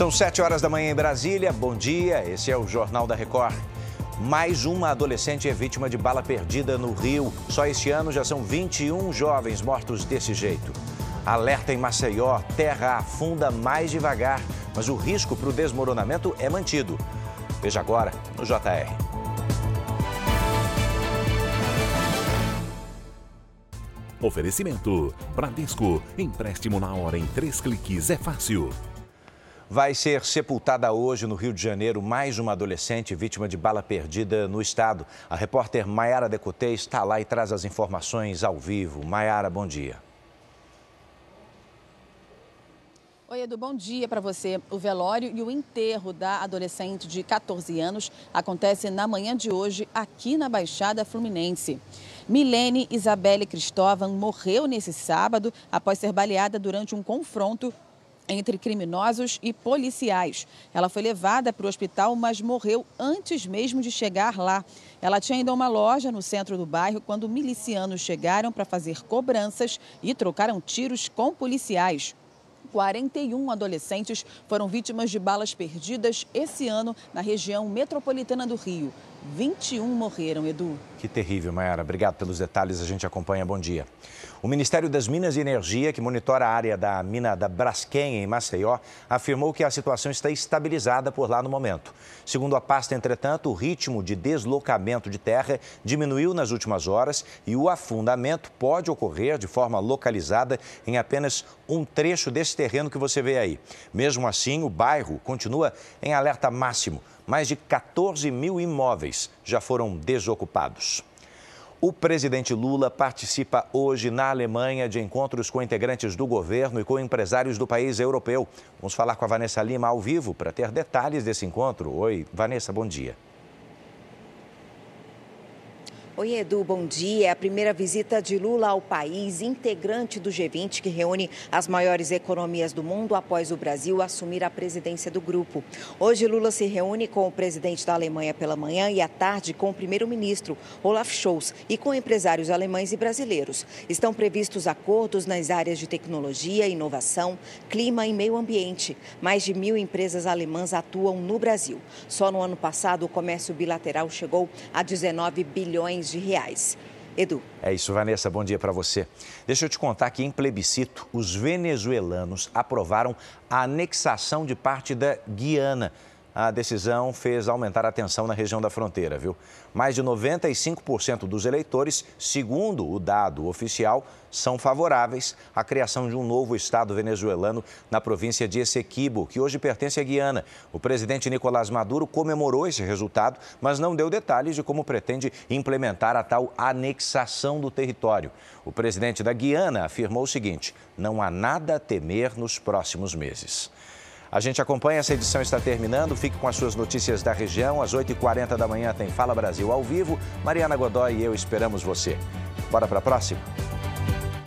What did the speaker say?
São sete horas da manhã em Brasília. Bom dia, esse é o Jornal da Record. Mais uma adolescente é vítima de bala perdida no Rio. Só este ano já são 21 jovens mortos desse jeito. Alerta em Maceió: terra afunda mais devagar, mas o risco para o desmoronamento é mantido. Veja agora no JR. Oferecimento: Bradesco. Empréstimo na hora em três cliques é fácil. Vai ser sepultada hoje no Rio de Janeiro mais uma adolescente vítima de bala perdida no estado. A repórter Maiara Decotê está lá e traz as informações ao vivo. Maiara, bom dia. Oi, Edu, bom dia para você. O velório e o enterro da adolescente de 14 anos acontece na manhã de hoje aqui na Baixada Fluminense. Milene Isabelle Cristóvão morreu nesse sábado após ser baleada durante um confronto entre criminosos e policiais. Ela foi levada para o hospital, mas morreu antes mesmo de chegar lá. Ela tinha ido a uma loja no centro do bairro quando milicianos chegaram para fazer cobranças e trocaram tiros com policiais. 41 adolescentes foram vítimas de balas perdidas esse ano na região metropolitana do Rio. 21 morreram, Edu. Que terrível, Mayara. Obrigado pelos detalhes. A gente acompanha. Bom dia. O Ministério das Minas e Energia, que monitora a área da mina da Braskem, em Maceió, afirmou que a situação está estabilizada por lá no momento. Segundo a pasta, entretanto, o ritmo de deslocamento de terra diminuiu nas últimas horas e o afundamento pode ocorrer de forma localizada em apenas um trecho desse terreno que você vê aí. Mesmo assim, o bairro continua em alerta máximo. Mais de 14 mil imóveis já foram desocupados. O presidente Lula participa hoje na Alemanha de encontros com integrantes do governo e com empresários do país europeu. Vamos falar com a Vanessa Lima ao vivo para ter detalhes desse encontro. Oi, Vanessa, bom dia. Oi, Edu, bom dia. É a primeira visita de Lula ao país, integrante do G20, que reúne as maiores economias do mundo após o Brasil assumir a presidência do grupo. Hoje, Lula se reúne com o presidente da Alemanha pela manhã e à tarde com o primeiro-ministro, Olaf Scholz, e com empresários alemães e brasileiros. Estão previstos acordos nas áreas de tecnologia, inovação, clima e meio ambiente. Mais de mil empresas alemãs atuam no Brasil. Só no ano passado, o comércio bilateral chegou a 19 bilhões de reais. Edu. É isso, Vanessa. Bom dia para você. Deixa eu te contar que em plebiscito, os venezuelanos aprovaram a anexação de parte da Guiana a decisão fez aumentar a tensão na região da fronteira, viu? Mais de 95% dos eleitores, segundo o dado oficial, são favoráveis à criação de um novo estado venezuelano na província de Essequibo, que hoje pertence à Guiana. O presidente Nicolás Maduro comemorou esse resultado, mas não deu detalhes de como pretende implementar a tal anexação do território. O presidente da Guiana afirmou o seguinte: não há nada a temer nos próximos meses. A gente acompanha, essa edição está terminando. Fique com as suas notícias da região. Às 8h40 da manhã tem Fala Brasil ao vivo. Mariana Godoy e eu esperamos você. Bora para a próxima?